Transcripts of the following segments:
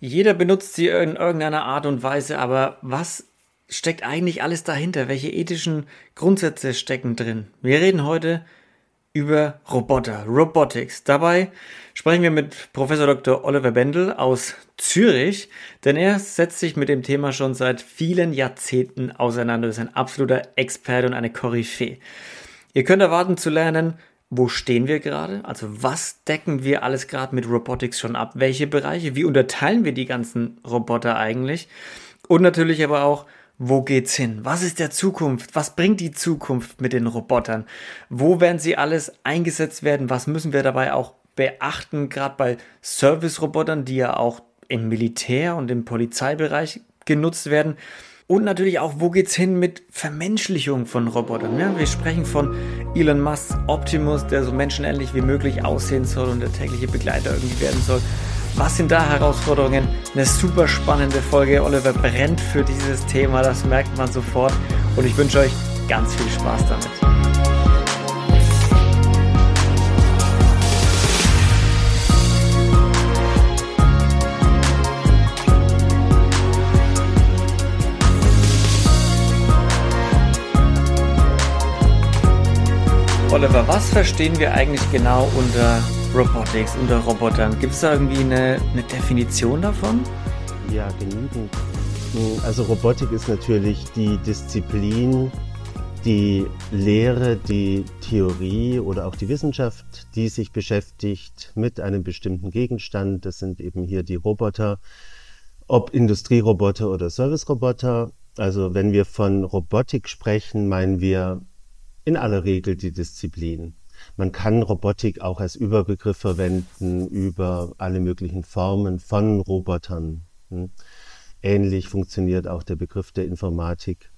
Jeder benutzt sie in irgendeiner Art und Weise, aber was steckt eigentlich alles dahinter? Welche ethischen Grundsätze stecken drin? Wir reden heute über Roboter, Robotics. Dabei sprechen wir mit Professor Dr. Oliver Bendel aus Zürich, denn er setzt sich mit dem Thema schon seit vielen Jahrzehnten auseinander. ist ein absoluter Experte und eine Koryphäe. Ihr könnt erwarten zu lernen, wo stehen wir gerade? Also was decken wir alles gerade mit Robotics schon ab? Welche Bereiche? Wie unterteilen wir die ganzen Roboter eigentlich? Und natürlich aber auch, wo geht's hin? Was ist der Zukunft? Was bringt die Zukunft mit den Robotern? Wo werden sie alles eingesetzt werden? Was müssen wir dabei auch beachten, gerade bei Service-Robotern, die ja auch im Militär und im Polizeibereich genutzt werden? Und natürlich auch, wo geht's hin mit Vermenschlichung von Robotern? Ja, wir sprechen von Elon Musk Optimus, der so menschenähnlich wie möglich aussehen soll und der tägliche Begleiter irgendwie werden soll. Was sind da Herausforderungen? Eine super spannende Folge. Oliver brennt für dieses Thema, das merkt man sofort. Und ich wünsche euch ganz viel Spaß damit. Oliver, was verstehen wir eigentlich genau unter Robotics, unter Robotern? Gibt es da irgendwie eine, eine Definition davon? Ja, genügend. Also Robotik ist natürlich die Disziplin, die Lehre, die Theorie oder auch die Wissenschaft, die sich beschäftigt mit einem bestimmten Gegenstand. Das sind eben hier die Roboter, ob Industrieroboter oder Serviceroboter. Also wenn wir von Robotik sprechen, meinen wir in aller Regel die Disziplin. Man kann Robotik auch als Überbegriff verwenden über alle möglichen Formen von Robotern. Hm. Ähnlich funktioniert auch der Begriff der Informatik.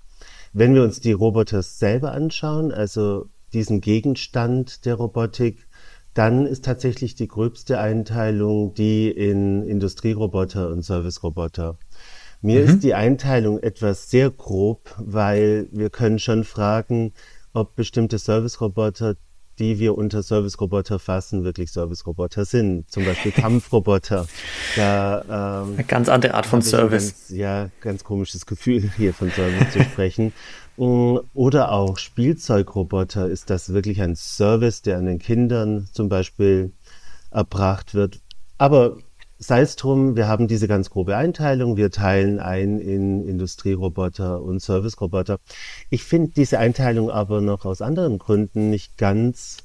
Wenn wir uns die Roboter selber anschauen, also diesen Gegenstand der Robotik, dann ist tatsächlich die gröbste Einteilung die in Industrieroboter und Serviceroboter. Mir mhm. ist die Einteilung etwas sehr grob, weil wir können schon fragen, ob bestimmte Service-Roboter, die wir unter Service-Roboter fassen, wirklich Service-Roboter sind. Zum Beispiel Kampfroboter. Da, ähm, Eine ganz andere Art von Service. Ganz, ja, ganz komisches Gefühl, hier von Service zu sprechen. Mm, oder auch Spielzeugroboter. Ist das wirklich ein Service, der an den Kindern zum Beispiel erbracht wird? Aber sei es drum, wir haben diese ganz grobe Einteilung. Wir teilen ein in Industrieroboter und Serviceroboter. Ich finde diese Einteilung aber noch aus anderen Gründen nicht ganz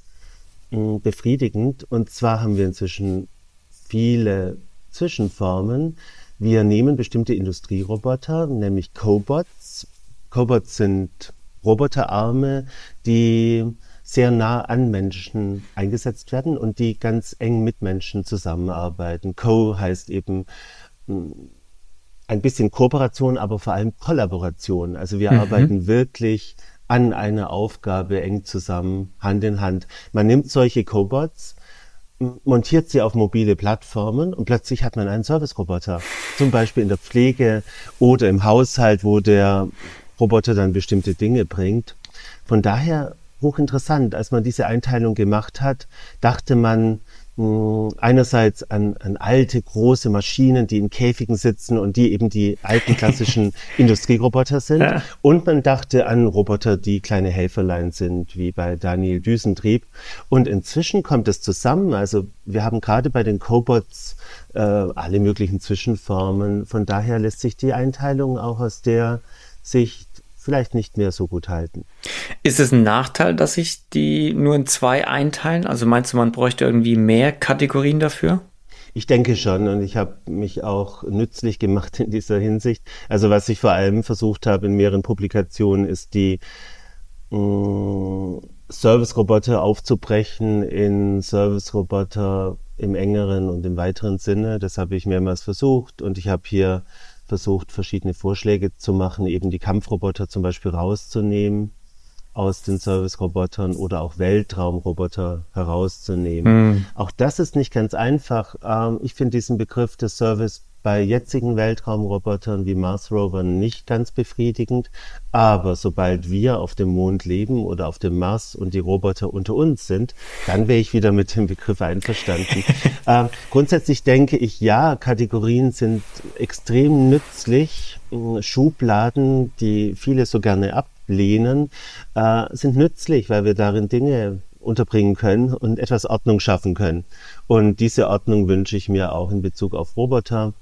mh, hm, befriedigend. Und zwar haben wir inzwischen viele Zwischenformen. Wir nehmen bestimmte Industrieroboter, nämlich Cobots. Cobots sind Roboterarme, die sehr nah an Menschen eingesetzt werden und die ganz eng mit Menschen zusammenarbeiten. Co heißt eben hm, ein bisschen Kooperation, aber vor allem Kollaboration. Also wir mhm. arbeiten wirklich an einer Aufgabe eng zusammen, Hand in Hand. Man nimmt solche Cobots, montiert sie auf mobile Plattformen und plötzlich hat man einen Service-Roboter. Zum Beispiel in der Pflege oder im Haushalt, wo der Roboter dann bestimmte Dinge bringt. Von daher hochinteressant. Als man diese Einteilung gemacht hat, dachte man mh, hm, einerseits an, an alte, große Maschinen, die in Käfigen sitzen und die eben die alten klassischen Industrieroboter sind. Ja. Und man dachte an Roboter, die kleine Helferlein sind, wie bei Daniel Düsentrieb. Und inzwischen kommt es zusammen. Also wir haben gerade bei den Cobots äh, alle möglichen Zwischenformen. Von daher lässt sich die Einteilung auch aus der Sicht vielleicht nicht mehr so gut halten. Ist es ein Nachteil, dass sich die nur in zwei einteilen? Also meinst du, man bräuchte irgendwie mehr Kategorien dafür? Ich denke schon und ich habe mich auch nützlich gemacht in dieser Hinsicht. Also was ich vor allem versucht habe in mehreren Publikationen ist die mm, Service-Roboter aufzubrechen in Service-Roboter im engeren und im weiteren Sinne. Das habe ich mehrmals versucht und ich habe hier versucht, verschiedene Vorschläge zu machen, eben die Kampfroboter zum Beispiel rauszunehmen aus den Service-Robotern oder auch Weltraumroboter herauszunehmen. Mhm. Auch das ist nicht ganz einfach. Ähm, ich finde diesen Begriff des Service bei jetzigen Weltraumrobotern wie Mars Rover nicht ganz befriedigend. Aber sobald wir auf dem Mond leben oder auf dem Mars und die Roboter unter uns sind, dann wäre ich wieder mit dem Begriff einverstanden. äh, grundsätzlich denke ich, ja, Kategorien sind extrem nützlich. Schubladen, die viele so gerne ablehnen, äh, sind nützlich, weil wir darin Dinge unterbringen können und etwas Ordnung schaffen können. Und diese Ordnung wünsche ich mir auch in Bezug auf Roboter.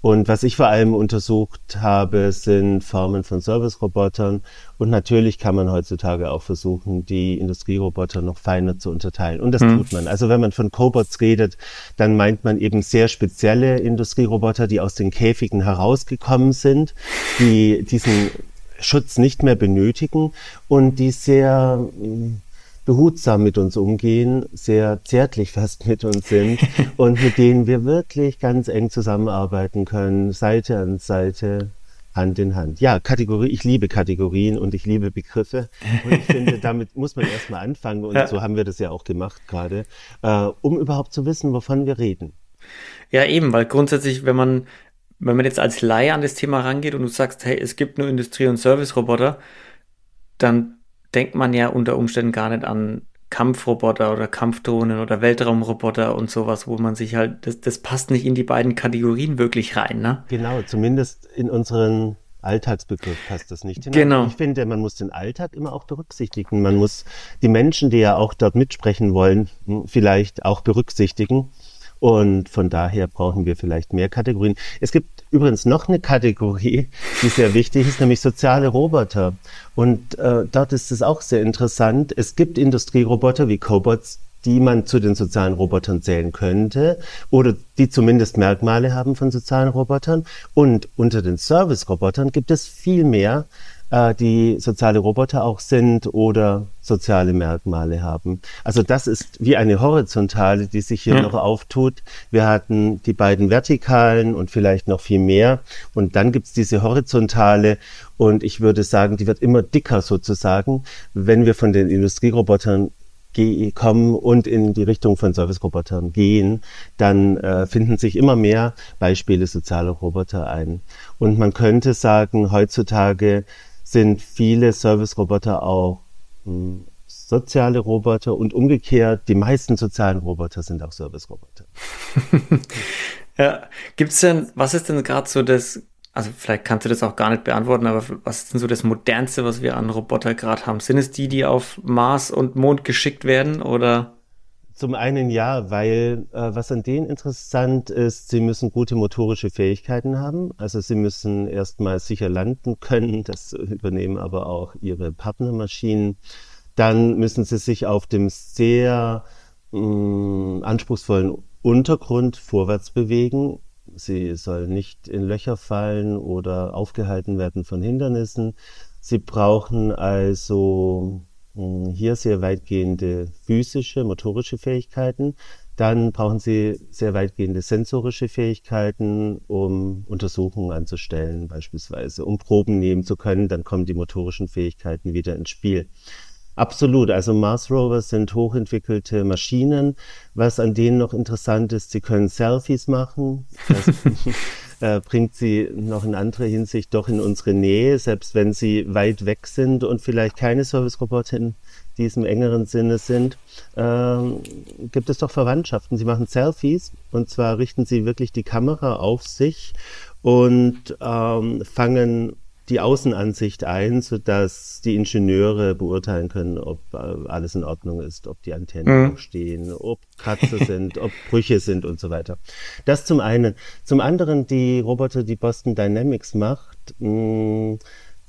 Und was ich vor allem untersucht habe, sind Formen von Service-Robotern. Und natürlich kann man heutzutage auch versuchen, die Industrieroboter noch feiner zu unterteilen. Und das hm. tut man. Also wenn man von Cobots redet, dann meint man eben sehr spezielle Industrieroboter, die aus den Käfigen herausgekommen sind, die diesen Schutz nicht mehr benötigen und die sehr behutsam mit uns umgehen, sehr zärtlich fast mit uns sind und mit denen wir wirklich ganz eng zusammenarbeiten können, Seite an Seite, Hand in Hand. Ja, Kategorie, ich liebe Kategorien und ich liebe Begriffe. Und ich finde, damit muss man erstmal anfangen und ja. so haben wir das ja auch gemacht gerade, äh, um überhaupt zu wissen, wovon wir reden. Ja, eben, weil grundsätzlich, wenn man, wenn man jetzt als Laie an das Thema rangeht und du sagst, hey, es gibt nur Industrie- und Service-Roboter, dann denkt man ja unter Umständen gar nicht an Kampfroboter oder Kampfdrohnen oder Weltraumroboter und sowas, wo man sich halt, das, das passt nicht in die beiden Kategorien wirklich rein, ne? Genau, zumindest in unseren Alltagsbegriff passt das nicht hinein. Genau. Ich finde, man muss den Alltag immer auch berücksichtigen. Man muss die Menschen, die ja auch dort mitsprechen wollen, hm, vielleicht auch berücksichtigen. Und von daher brauchen wir vielleicht mehr Kategorien. Es gibt übrigens noch eine Kategorie, die sehr wichtig ist, nämlich soziale Roboter. Und äh, dort ist es auch sehr interessant. Es gibt Industrieroboter wie Cobots, die man zu den sozialen Robotern zählen könnte oder die zumindest Merkmale haben von sozialen Robotern. Und unter den Service-Robotern gibt es viel mehr, äh, die soziale Roboter auch sind oder soziale Merkmale haben. Also das ist wie eine horizontale, die sich hier ja. noch auftut. Wir hatten die beiden vertikalen und vielleicht noch viel mehr. Und dann gibt's diese horizontale und ich würde sagen, die wird immer dicker sozusagen, wenn wir von den Industrierobotern kommen und in die Richtung von Service-Robotern gehen, dann äh, finden sich immer mehr Beispiele sozialer Roboter ein. Und man könnte sagen, heutzutage sind viele Service-Roboter auch hm, soziale Roboter und umgekehrt, die meisten sozialen Roboter sind auch Service-Roboter. ja, gibt's denn, was ist denn gerade so das, also vielleicht kannst du das auch gar nicht beantworten, aber was ist denn so das modernste, was wir an Roboter gerade haben? Sind es die, die auf Mars und Mond geschickt werden oder? Zum einen ja, weil äh, was an denen interessant ist, sie müssen gute motorische Fähigkeiten haben. Also sie müssen erstmal sicher landen können, das übernehmen aber auch ihre Partnermaschinen. Dann müssen sie sich auf dem sehr mh, mm, anspruchsvollen Untergrund vorwärts bewegen. Sie sollen nicht in Löcher fallen oder aufgehalten werden von Hindernissen. Sie brauchen also hier sehr weitgehende physische, motorische Fähigkeiten. Dann brauchen Sie sehr weitgehende sensorische Fähigkeiten, um Untersuchungen anzustellen, beispielsweise, um Proben nehmen zu können. Dann kommen die motorischen Fähigkeiten wieder ins Spiel. Absolut. Also Mars Rovers sind hochentwickelte Maschinen. Was an denen noch interessant ist, sie können Selfies machen. Das äh, bringt sie noch in anderer Hinsicht doch in unsere Nähe, selbst wenn sie weit weg sind und vielleicht keine Service-Roboter in diesem engeren Sinne sind, ähm, gibt es doch Verwandtschaften. Sie machen Selfies und zwar richten sie wirklich die Kamera auf sich und ähm, fangen die Außenansicht ein, sodass die Ingenieure beurteilen können, ob äh, alles in Ordnung ist, ob die Antennen mhm. stehen, ob Kratzer sind, ob Brüche sind und so weiter. Das zum einen. Zum anderen die Roboter, die Boston Dynamics macht, mh,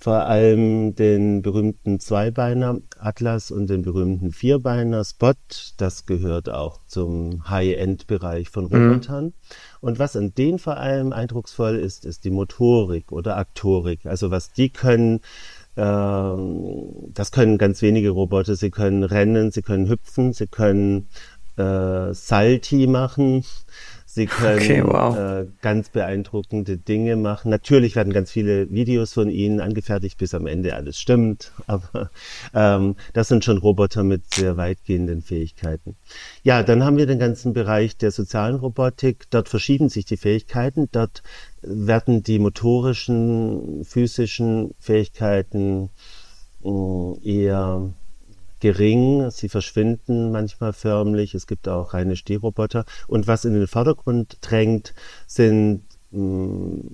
vor allem den berühmten Zweibeiner Atlas und den berühmten Vierbeiner Spot. Das gehört auch zum High-End-Bereich von mhm. Robotern. Mhm. Und was an denen vor allem eindrucksvoll ist, ist die Motorik oder Aktorik. Also was die können, äh, das können ganz wenige Roboter. Sie können rennen, sie können hüpfen, sie können äh, Salti machen. Sie können okay, wow. äh, ganz beeindruckende Dinge machen. Natürlich werden ganz viele Videos von ihnen angefertigt, bis am Ende alles stimmt. Aber ähm, das sind schon Roboter mit sehr weitgehenden Fähigkeiten. Ja, dann haben wir den ganzen Bereich der sozialen Robotik. Dort verschieben sich die Fähigkeiten. Dort werden die motorischen, physischen Fähigkeiten äh, eher gering, sie verschwinden manchmal förmlich, es gibt auch reine Stehroboter. Und was in den Vordergrund drängt, sind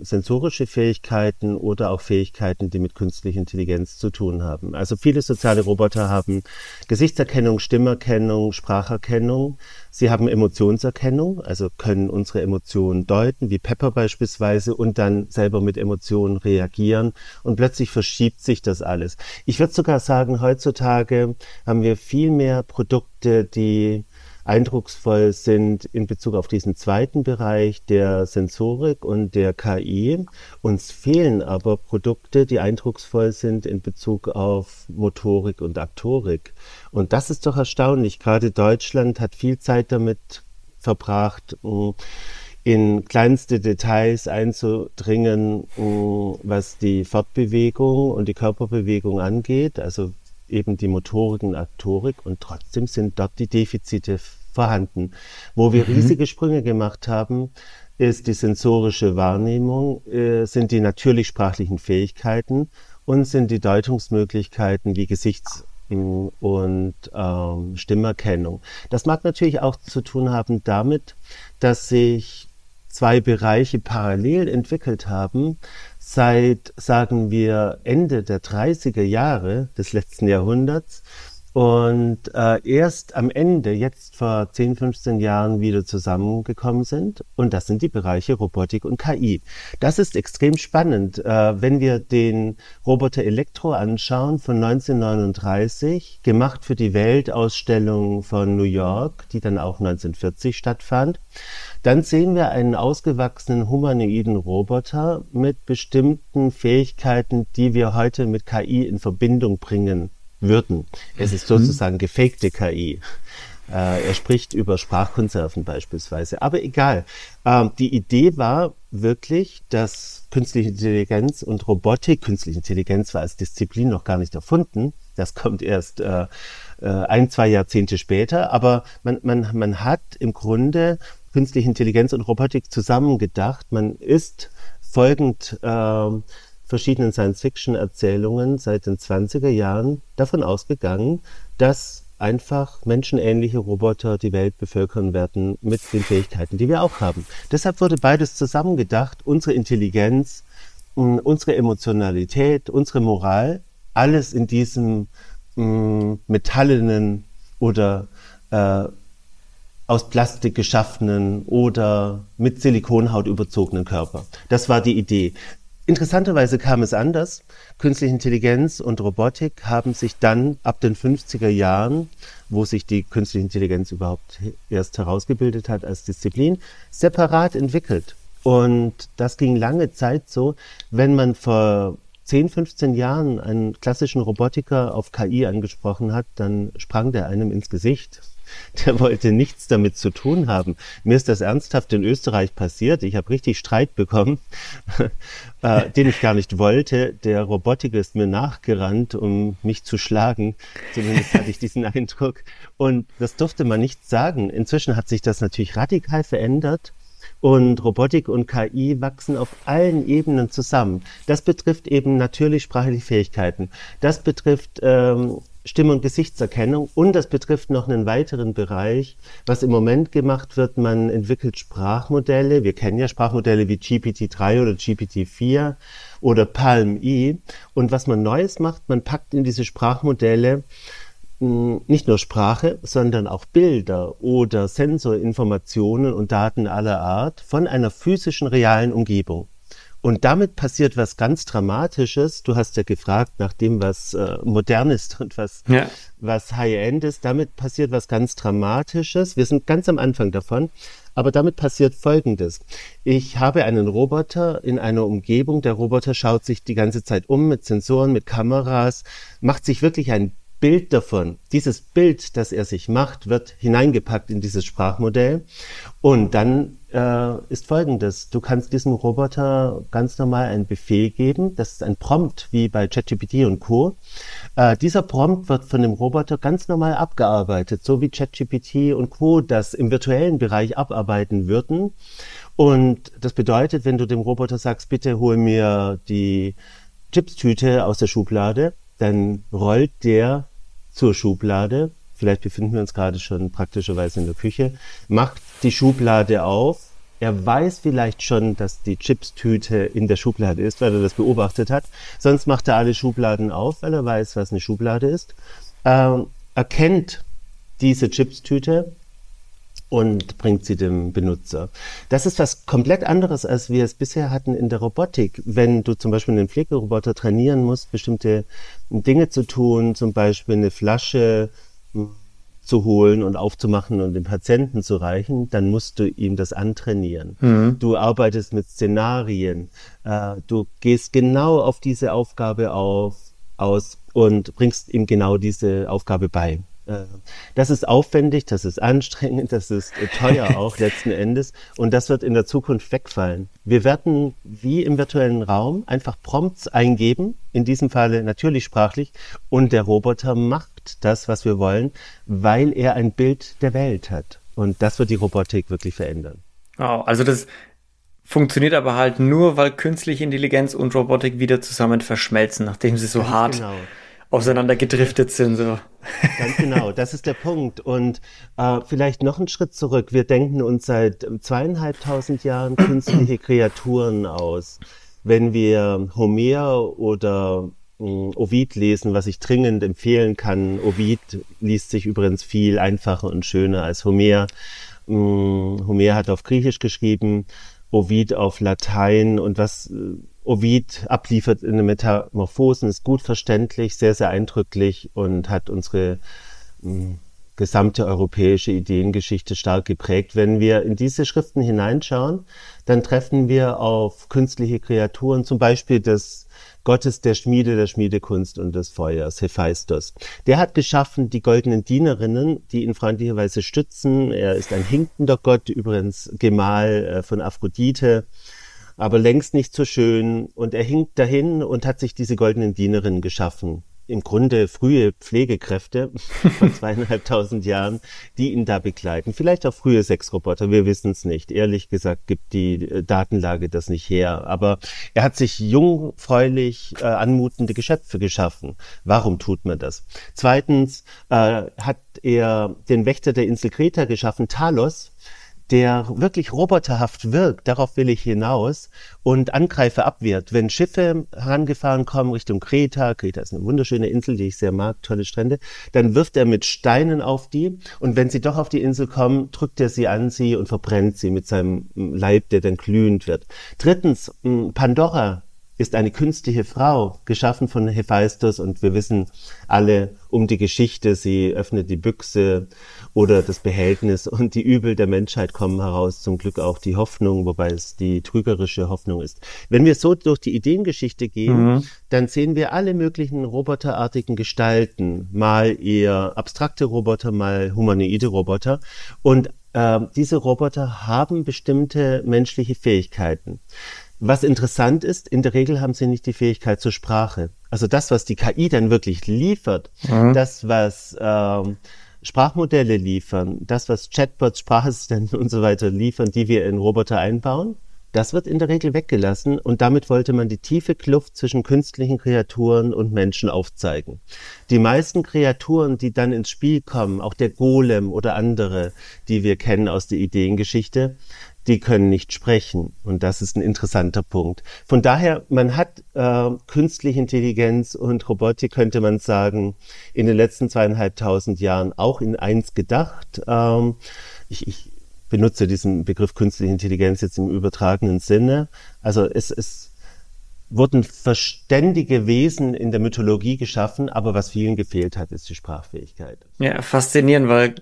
sensorische Fähigkeiten oder auch Fähigkeiten, die mit künstlicher Intelligenz zu tun haben. Also viele soziale Roboter haben Gesichtserkennung, Stimmerkennung, Spracherkennung. Sie haben Emotionserkennung, also können unsere Emotionen deuten, wie Pepper beispielsweise, und dann selber mit Emotionen reagieren. Und plötzlich verschiebt sich das alles. Ich würde sogar sagen, heutzutage haben wir viel mehr Produkte, die eindrucksvoll sind in Bezug auf diesen zweiten Bereich der Sensorik und der KI. Uns fehlen aber Produkte, die eindrucksvoll sind in Bezug auf Motorik und Aktorik. Und das ist doch erstaunlich. Gerade Deutschland hat viel Zeit damit verbracht, in kleinste Details einzudringen, was die Fortbewegung und die Körperbewegung angeht. Also eben die Motorik und Aktorik und trotzdem sind dort die Defizite vorhanden. Wo wir mhm. riesige Sprünge gemacht haben, ist die sensorische Wahrnehmung, äh, sind die natürlich sprachlichen Fähigkeiten und sind die Deutungsmöglichkeiten wie Gesichts- und ähm, Stimmerkennung. Das mag natürlich auch zu tun haben damit, dass sich zwei Bereiche parallel entwickelt haben, seit, sagen wir, Ende der 30er Jahre des letzten Jahrhunderts und äh, erst am Ende, jetzt vor 10, 15 Jahren wieder zusammengekommen sind. Und das sind die Bereiche Robotik und KI. Das ist extrem spannend. Äh, wenn wir den Roboter Elektro anschauen von 1939, gemacht für die Weltausstellung von New York, die dann auch 1940 stattfand, dann sehen wir einen ausgewachsenen humanoiden Roboter mit bestimmten Fähigkeiten, die wir heute mit KI in Verbindung bringen würden. Es ist sozusagen gefakte KI. Äh, er spricht über Sprachkonserven beispielsweise. Aber egal. Ähm, die Idee war wirklich, dass künstliche Intelligenz und Robotik, künstliche Intelligenz war als Disziplin noch gar nicht erfunden. Das kommt erst äh, äh, ein, zwei Jahrzehnte später. Aber man, man, man hat im Grunde künstliche Intelligenz und Robotik zusammengedacht. Man ist folgend äh, verschiedenen Science-Fiction-Erzählungen seit den 20er Jahren davon ausgegangen, dass einfach menschenähnliche Roboter die Welt bevölkern werden mit den Fähigkeiten, die wir auch haben. Deshalb wurde beides zusammengedacht, unsere Intelligenz, unsere Emotionalität, unsere Moral, alles in diesem mh, metallenen oder äh, aus Plastik geschaffenen oder mit Silikonhaut überzogenen Körper. Das war die Idee. Interessanterweise kam es anders. Künstliche Intelligenz und Robotik haben sich dann ab den 50er Jahren, wo sich die künstliche Intelligenz überhaupt erst herausgebildet hat als Disziplin, separat entwickelt. Und das ging lange Zeit so, wenn man vor 10, 15 Jahren einen klassischen Robotiker auf KI angesprochen hat, dann sprang der einem ins Gesicht der wollte nichts damit zu tun haben. Mir ist das ernsthaft in Österreich passiert. Ich habe richtig Streit bekommen, äh, den ich gar nicht wollte. Der Robotiker ist mir nachgerannt, um mich zu schlagen. Zumindest hatte ich diesen Eindruck. Und das durfte man nicht sagen. Inzwischen hat sich das natürlich radikal verändert. Und Robotik und KI wachsen auf allen Ebenen zusammen. Das betrifft eben natürlich sprachliche Fähigkeiten. Das betrifft ähm, Stimme- und Gesichtserkennung. Und das betrifft noch einen weiteren Bereich, was im Moment gemacht wird. Man entwickelt Sprachmodelle. Wir kennen ja Sprachmodelle wie GPT-3 oder GPT-4 oder Palm-E. Und was man Neues macht, man packt in diese Sprachmodelle hm, nicht nur Sprache, sondern auch Bilder oder Sensorinformationen und Daten aller Art von einer physischen, realen Umgebung. Und damit passiert was ganz Dramatisches. Du hast ja gefragt nach dem, was äh, modern ist und was, ja. was High-End ist. Damit passiert was ganz Dramatisches. Wir sind ganz am Anfang davon. Aber damit passiert Folgendes. Ich habe einen Roboter in einer Umgebung. Der Roboter schaut sich die ganze Zeit um mit Sensoren, mit Kameras, macht sich wirklich ein Bild davon. Dieses Bild, das er sich macht, wird hineingepackt in dieses Sprachmodell und dann äh, ist folgendes. Du kannst diesem Roboter ganz normal einen Befehl geben. Das ist ein Prompt, wie bei ChatGPT und Co. Äh, dieser Prompt wird von dem Roboter ganz normal abgearbeitet, so wie ChatGPT und Co. das im virtuellen Bereich abarbeiten würden. Und das bedeutet, wenn du dem Roboter sagst, bitte hol mir die Chipstüte aus der Schublade, dann rollt der zur Schublade. Vielleicht befinden wir uns gerade schon praktischerweise in der Küche, macht die Schublade auf. Er weiß vielleicht schon, dass die Chipstüte in der Schublade ist, weil er das beobachtet hat. Sonst macht er alle Schubladen auf, weil er weiß, was eine Schublade ist. Ähm, erkennt diese Chipstüte und bringt sie dem Benutzer. Das ist was komplett anderes, als wir es bisher hatten in der Robotik. Wenn du zum Beispiel einen Pflegeroboter trainieren musst, bestimmte Dinge zu tun, zum Beispiel eine Flasche zu holen und aufzumachen und dem Patienten zu reichen, dann musst du ihm das antrainieren. Mhm. Du arbeitest mit Szenarien, äh, du gehst genau auf diese Aufgabe auf, aus und bringst ihm genau diese Aufgabe bei. Äh, das ist aufwendig, das ist anstrengend, das ist äh, teuer auch letzten Endes und das wird in der Zukunft wegfallen. Wir werden wie im virtuellen Raum einfach Prompts eingeben, in diesem Falle natürlich sprachlich und der Roboter macht das, was wir wollen, weil er ein Bild der Welt hat und das wird die Robotik wirklich verändern. Wow, also das funktioniert aber halt nur, weil künstliche Intelligenz und Robotik wieder zusammen verschmelzen, nachdem sie so Ganz hart genau auseinander gedriftet sind. So. Ganz genau, das ist der Punkt. Und äh, vielleicht noch einen Schritt zurück. Wir denken uns seit zweieinhalbtausend Jahren künstliche Kreaturen aus. Wenn wir Homer oder Ovid lesen, was ich dringend empfehlen kann. Ovid liest sich übrigens viel einfacher und schöner als Homer. Äh, Homer hat auf Griechisch geschrieben, Ovid auf Latein und was äh, Ovid abliefert in den Metamorphosen, ist gut verständlich, sehr, sehr eindrücklich und hat unsere mh, hm, gesamte europäische Ideengeschichte stark geprägt. Wenn wir in diese Schriften hineinschauen, dann treffen wir auf künstliche Kreaturen, zum Beispiel des Gottes der Schmiede, der Schmiedekunst und des Feuers, Hephaistos. Der hat geschaffen die goldenen Dienerinnen, die ihn freundlicherweise stützen. Er ist ein hinkender Gott, übrigens Gemahl äh, von Aphrodite aber längst nicht so schön. Und er hinkt dahin und hat sich diese goldenen Dienerinnen geschaffen. Im Grunde frühe Pflegekräfte von zweieinhalbtausend Jahren, die ihn da begleiten. Vielleicht auch frühe Sexroboter, wir wissen es nicht. Ehrlich gesagt gibt die äh, Datenlage das nicht her. Aber er hat sich jungfräulich äh, anmutende Geschöpfe geschaffen. Warum tut man das? Zweitens äh, hat er den Wächter der Insel Kreta geschaffen, Talos, der wirklich roboterhaft wirkt, darauf will ich hinaus, und Angreifer abwehrt. Wenn Schiffe herangefahren kommen Richtung Kreta, Kreta ist eine wunderschöne Insel, die ich sehr mag, tolle Strände, dann wirft er mit Steinen auf die und wenn sie doch auf die Insel kommen, drückt er sie an sie und verbrennt sie mit seinem Leib, der dann glühend wird. Drittens, Pandora ist eine künstliche Frau, geschaffen von Hephaistos und wir wissen alle um die Geschichte. Sie öffnet die Büchse oder das Behältnis und die Übel der Menschheit kommen heraus. Zum Glück auch die Hoffnung, wobei es die trügerische Hoffnung ist. Wenn wir so durch die Ideengeschichte gehen, mhm. dann sehen wir alle möglichen roboterartigen Gestalten. Mal eher abstrakte Roboter, mal humanoide Roboter. Und äh, diese Roboter haben bestimmte menschliche Fähigkeiten. Was interessant ist, in der Regel haben sie nicht die Fähigkeit zur Sprache. Also das, was die KI dann wirklich liefert, mhm. das, was ähm, Sprachmodelle liefern, das, was Chatbots, Sprachassistenten und so weiter liefern, die wir in Roboter einbauen, das wird in der Regel weggelassen und damit wollte man die tiefe Kluft zwischen künstlichen Kreaturen und Menschen aufzeigen. Die meisten Kreaturen, die dann ins Spiel kommen, auch der Golem oder andere, die wir kennen aus der Ideengeschichte, die können nicht sprechen. Und das ist ein interessanter Punkt. Von daher, man hat äh, künstliche Intelligenz und Robotik, könnte man sagen, in den letzten zweieinhalbtausend Jahren auch in eins gedacht. Ähm, ich, ich benutze diesen Begriff künstliche Intelligenz jetzt im übertragenen Sinne. Also es, es wurden verständige Wesen in der Mythologie geschaffen, aber was vielen gefehlt hat, ist die Sprachfähigkeit. Ja, faszinierend, weil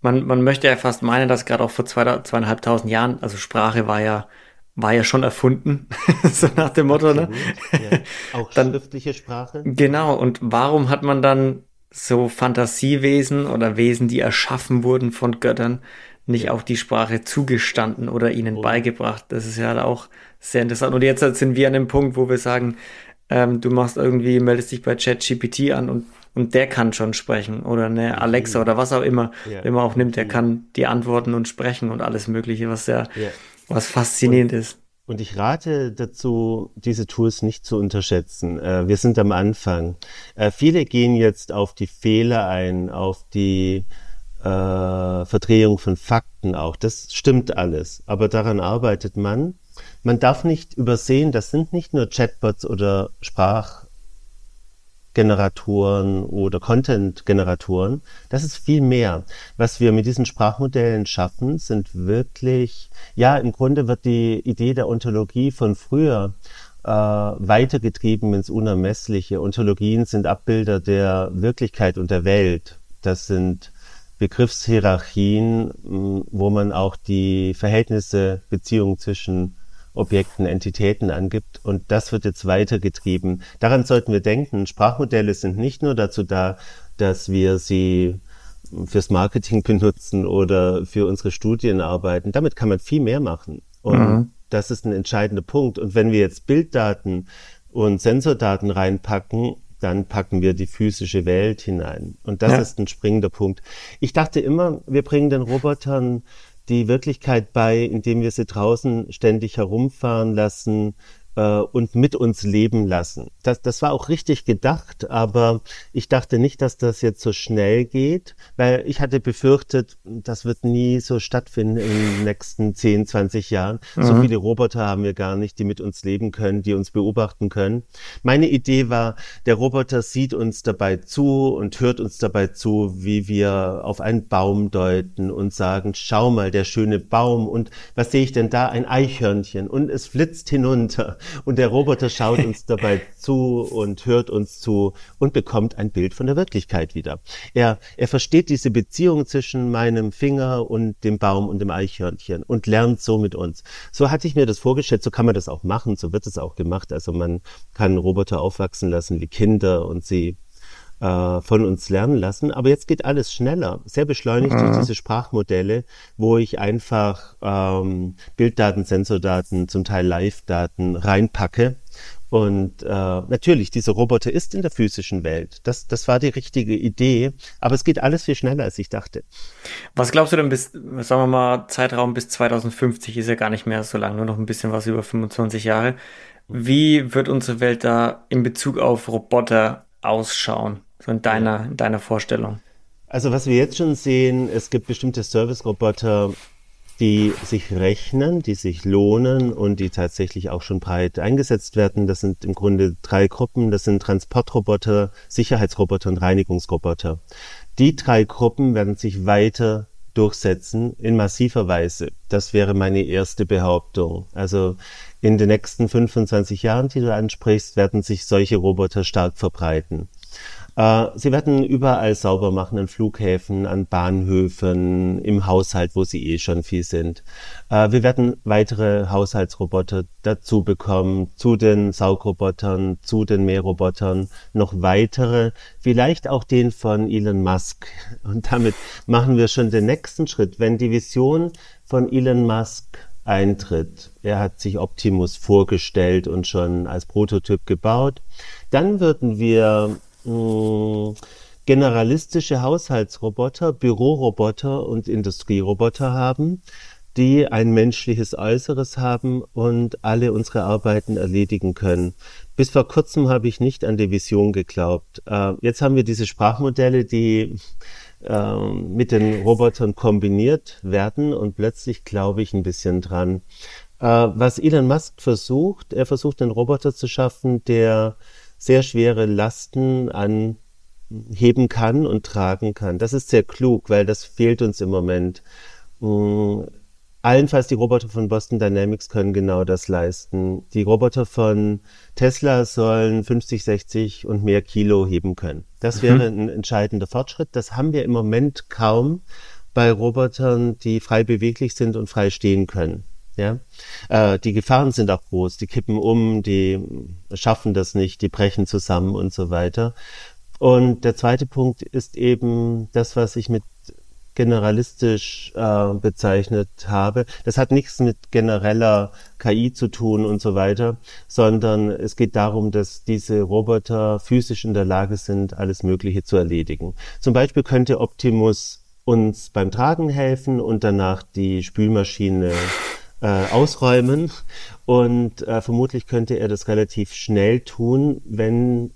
man, man möchte ja fast meinen, dass gerade auch vor zwei, zweieinhalbtausend Jahren, also Sprache war ja, war ja schon erfunden, so nach dem Motto, ne? Ja. Auch dann, schriftliche Sprache. Genau, und warum hat man dann so Fantasiewesen oder Wesen, die erschaffen wurden von Göttern, nicht auch die Sprache zugestanden oder ihnen oh. beigebracht. Das ist ja auch sehr interessant. Und jetzt sind wir an dem Punkt, wo wir sagen, ähm, du machst irgendwie, meldest dich bei ChatGPT an und, und der kann schon sprechen oder eine Alexa oder was auch immer, ja. immer auch nimmt, der kann die antworten und sprechen und alles Mögliche, was ja, ja. was faszinierend und, ist. Und ich rate dazu, diese Tools nicht zu unterschätzen. Äh, wir sind am Anfang. Äh, viele gehen jetzt auf die Fehler ein, auf die äh, Verdrehung von Fakten auch. Das stimmt alles. Aber daran arbeitet man man darf nicht übersehen, das sind nicht nur Chatbots oder Sprachgeneratoren oder Content-Generatoren. Das ist viel mehr. Was wir mit diesen Sprachmodellen schaffen, sind wirklich, ja, im Grunde wird die Idee der Ontologie von früher äh, weitergetrieben ins Unermessliche. Ontologien sind Abbilder der Wirklichkeit und der Welt. Das sind Begriffshierarchien, wo man auch die Verhältnisse, Beziehungen zwischen Objekten, Entitäten angibt. Und das wird jetzt weitergetrieben. Daran sollten wir denken. Sprachmodelle sind nicht nur dazu da, dass wir sie fürs Marketing benutzen oder für unsere Studien arbeiten. Damit kann man viel mehr machen. Und mhm. das ist ein entscheidender Punkt. Und wenn wir jetzt Bilddaten und Sensordaten reinpacken, dann packen wir die physische Welt hinein. Und das ja. ist ein springender Punkt. Ich dachte immer, wir bringen den Robotern die Wirklichkeit bei, indem wir sie draußen ständig herumfahren lassen, äh, und mit uns leben lassen. Das, das war auch richtig gedacht, aber ich dachte nicht, dass das jetzt so schnell geht, weil ich hatte befürchtet, das wird nie so stattfinden in den nächsten 10, 20 Jahren. Mhm. So viele Roboter haben wir gar nicht, die mit uns leben können, die uns beobachten können. Meine Idee war, der Roboter sieht uns dabei zu und hört uns dabei zu, wie wir auf einen Baum deuten und sagen, schau mal, der schöne Baum und was sehe ich denn da? Ein Eichhörnchen und es flitzt hinunter und der Roboter schaut uns dabei zu und hört uns zu und bekommt ein Bild von der Wirklichkeit wieder. Er, er versteht diese Beziehung zwischen meinem Finger und dem Baum und dem Eichhörnchen und lernt so mit uns. So hatte ich mir das vorgestellt, so kann man das auch machen, so wird es auch gemacht. Also man kann Roboter aufwachsen lassen wie Kinder und sie äh, von uns lernen lassen. Aber jetzt geht alles schneller, sehr beschleunigt mhm. durch diese Sprachmodelle, wo ich einfach ähm, Bilddaten, Sensordaten, zum Teil Live-Daten reinpacke. Und äh, natürlich, dieser Roboter ist in der physischen Welt. Das, das war die richtige Idee, aber es geht alles viel schneller, als ich dachte. Was glaubst du denn bis, sagen wir mal, Zeitraum bis 2050 ist ja gar nicht mehr so lang, nur noch ein bisschen was über 25 Jahre. Wie wird unsere Welt da in Bezug auf Roboter ausschauen? So in deiner, in deiner Vorstellung. Also was wir jetzt schon sehen, es gibt bestimmte Service-Roboter, die sich rechnen, die sich lohnen und die tatsächlich auch schon breit eingesetzt werden. Das sind im Grunde drei Gruppen. Das sind Transportroboter, Sicherheitsroboter und Reinigungsroboter. Die drei Gruppen werden sich weiter durchsetzen in massiver Weise. Das wäre meine erste Behauptung. Also in den nächsten 25 Jahren, die du ansprichst, werden sich solche Roboter stark verbreiten. Äh, sie werden überall sauber machen, an Flughäfen, an Bahnhöfen, im Haushalt, wo sie eh schon viel sind. Äh, wir werden weitere Haushaltsroboter dazu bekommen, zu den Saugrobotern, zu den Mährobotern, noch weitere, vielleicht auch den von Elon Musk. Und damit machen wir schon den nächsten Schritt. Wenn die Vision von Elon Musk eintritt, er hat sich Optimus vorgestellt und schon als Prototyp gebaut, dann würden wir mh, generalistische Haushaltsroboter, Büroroboter und Industrieroboter haben, die ein menschliches Äußeres haben und alle unsere Arbeiten erledigen können. Bis vor kurzem habe ich nicht an die Vision geglaubt. Äh, jetzt haben wir diese Sprachmodelle, die äh, mit den Robotern kombiniert werden und plötzlich glaube ich ein bisschen dran. Äh, was Elon Musk versucht, er versucht einen Roboter zu schaffen, der sehr schwere Lasten anheben kann und tragen kann. Das ist sehr klug, weil das fehlt uns im Moment. Mm, allenfalls die Roboter von Boston Dynamics können genau das leisten. Die Roboter von Tesla sollen 50, 60 und mehr Kilo heben können. Das mhm. wäre ein entscheidender Fortschritt. Das haben wir im Moment kaum bei Robotern, die frei beweglich sind und frei stehen können. Ja? Äh, die Gefahren sind auch groß, die kippen um, die schaffen das nicht, die brechen zusammen und so weiter. Und der zweite Punkt ist eben das, was ich mit generalistisch äh, bezeichnet habe. Das hat nichts mit genereller KI zu tun und so weiter, sondern es geht darum, dass diese Roboter physisch in der Lage sind, alles Mögliche zu erledigen. Zum Beispiel könnte Optimus uns beim Tragen helfen und danach die Spülmaschine äh, ausräumen. Und äh, vermutlich könnte er das relativ schnell tun, wenn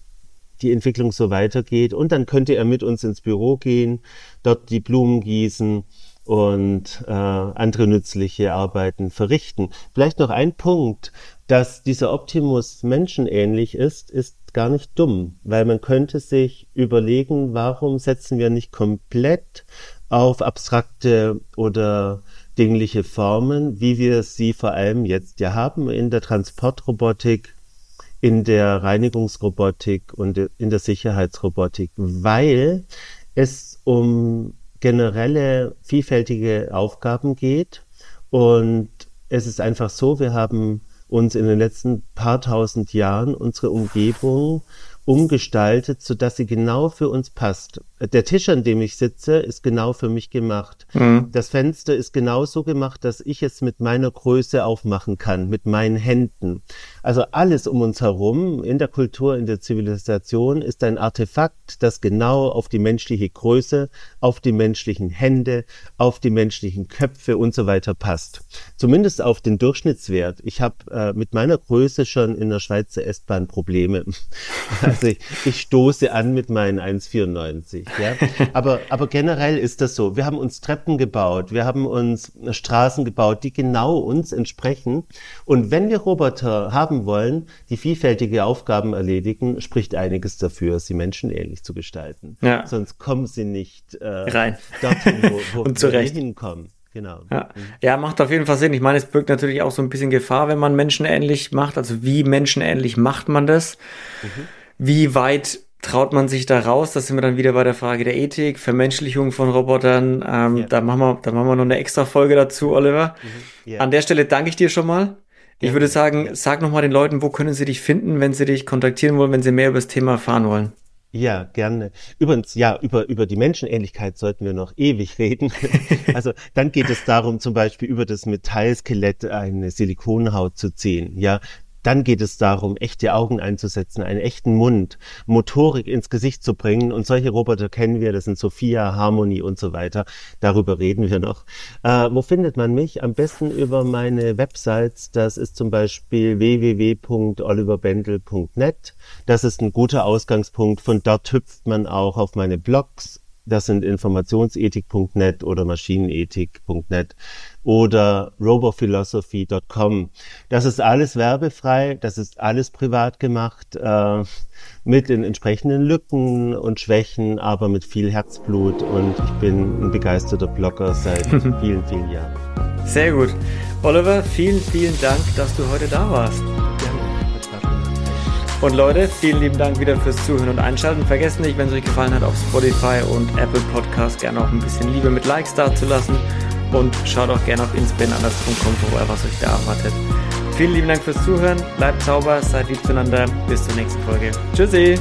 die Entwicklung so weitergeht. Und dann könnte er mit uns ins Büro gehen, dort die Blumen gießen und äh, andere nützliche Arbeiten verrichten. Vielleicht noch ein Punkt, dass dieser Optimus menschenähnlich ist, ist gar nicht dumm, weil man könnte sich überlegen, warum setzen wir nicht komplett auf abstrakte oder dingliche Formen, wie wir sie vor allem jetzt ja haben in der Transportrobotik, in der Reinigungsrobotik und in der Sicherheitsrobotik, weil es um generelle vielfältige Aufgaben geht und es ist einfach so, wir haben uns in den letzten paar tausend Jahren unsere Umgebung umgestaltet, so dass sie genau für uns passt. Der Tisch, an dem ich sitze, ist genau für mich gemacht. Mhm. Das Fenster ist genau so gemacht, dass ich es mit meiner Größe aufmachen kann, mit meinen Händen. Also alles um uns herum, in der Kultur, in der Zivilisation, ist ein Artefakt, das genau auf die menschliche Größe, auf die menschlichen Hände, auf die menschlichen Köpfe und so weiter passt. Zumindest auf den Durchschnittswert. Ich habe äh, mit meiner Größe schon in der Schweizer S-Bahn Probleme. Also ich, ich stoße an mit meinen 1,94. Ja? Aber, aber generell ist das so. Wir haben uns Treppen gebaut, wir haben uns Straßen gebaut, die genau uns entsprechen. Und wenn wir Roboter haben wollen, die vielfältige Aufgaben erledigen, spricht einiges dafür, sie menschenähnlich zu gestalten. Ja. Sonst kommen sie nicht äh, rein dorthin, wo, wo Und wir hinkommen. Genau. Ja. ja, macht auf jeden Fall Sinn. Ich meine, es birgt natürlich auch so ein bisschen Gefahr, wenn man menschenähnlich macht. Also wie menschenähnlich macht man das? Mhm. Wie weit traut man sich da raus? Da sind wir dann wieder bei der Frage der Ethik, Vermenschlichung von Robotern. Ähm, ja. Da machen wir, da machen wir noch eine extra Folge dazu, Oliver. Mhm. Ja. An der Stelle danke ich dir schon mal. Ich würde sagen, sag noch mal den Leuten, wo können sie dich finden, wenn sie dich kontaktieren wollen, wenn sie mehr über das Thema erfahren wollen. Ja, gerne. Übrigens, ja, über, über die Menschenähnlichkeit sollten wir noch ewig reden. also dann geht es darum, zum Beispiel über das Metallskelett eine Silikonhaut zu ziehen. Ja, dann geht es darum, echte Augen einzusetzen, einen echten Mund, Motorik ins Gesicht zu bringen. Und solche Roboter kennen wir, das sind Sophia, Harmony und so weiter. Darüber reden wir noch. Äh, wo findet man mich? Am besten über meine Websites. Das ist zum Beispiel www.oliverbendel.net. Das ist ein guter Ausgangspunkt. Von dort hüpft man auch auf meine Blogs das sind informationsethik.net oder maschinenethik.net oder robophilosophy.com. Das ist alles werbefrei, das ist alles privat gemacht, äh, mit den entsprechenden Lücken und Schwächen, aber mit viel Herzblut und ich bin ein begeisterter Blogger seit vielen, vielen Jahren. Sehr gut. Oliver, vielen, vielen Dank, dass du heute da warst. Und Leute, vielen lieben Dank wieder fürs Zuhören und Einschalten. Vergesst nicht, wenn es euch gefallen hat, auf Spotify und Apple Podcast gerne auch ein bisschen Liebe mit Likes dazulassen. Und schaut auch gerne auf inspinanders.com vorbei, was euch da erwartet. Vielen lieben Dank fürs Zuhören. Bleibt sauber, seid lieb zueinander. Bis zur nächsten Folge. Tschüssi!